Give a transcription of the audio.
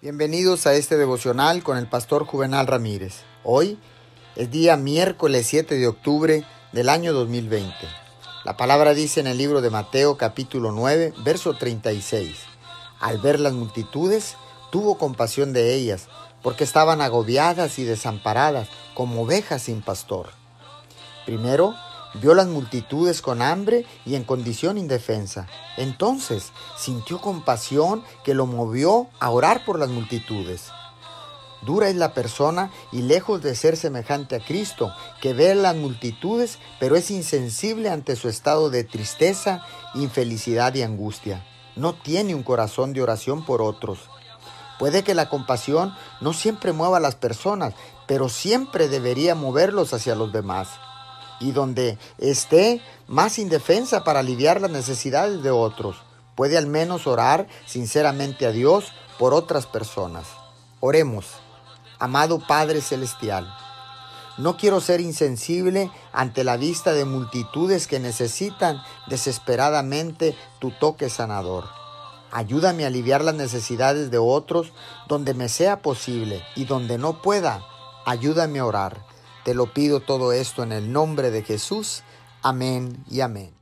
Bienvenidos a este devocional con el pastor Juvenal Ramírez. Hoy es día miércoles 7 de octubre del año 2020. La palabra dice en el libro de Mateo capítulo 9, verso 36. Al ver las multitudes, tuvo compasión de ellas, porque estaban agobiadas y desamparadas como ovejas sin pastor. Primero, Vio las multitudes con hambre y en condición indefensa. Entonces sintió compasión que lo movió a orar por las multitudes. Dura es la persona y lejos de ser semejante a Cristo, que ve las multitudes, pero es insensible ante su estado de tristeza, infelicidad y angustia. No tiene un corazón de oración por otros. Puede que la compasión no siempre mueva a las personas, pero siempre debería moverlos hacia los demás y donde esté más indefensa para aliviar las necesidades de otros, puede al menos orar sinceramente a Dios por otras personas. Oremos, amado Padre Celestial. No quiero ser insensible ante la vista de multitudes que necesitan desesperadamente tu toque sanador. Ayúdame a aliviar las necesidades de otros donde me sea posible y donde no pueda, ayúdame a orar te lo pido todo esto en el nombre de Jesús. Amén y amén.